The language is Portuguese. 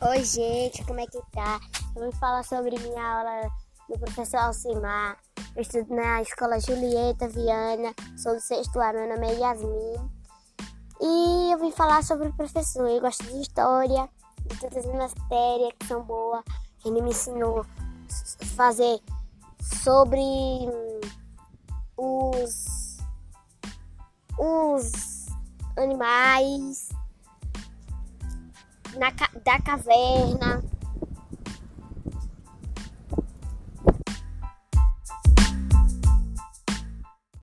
Oi, gente, como é que tá? Vou falar sobre minha aula do professor Alcimar. Eu estudo na escola Julieta Viana, sou do sexto ano, meu nome é Yasmin. E eu vim falar sobre o professor. Eu gosto de história, de todas as matérias que são boas. Ele me ensinou a fazer sobre os, os animais na, da caverna.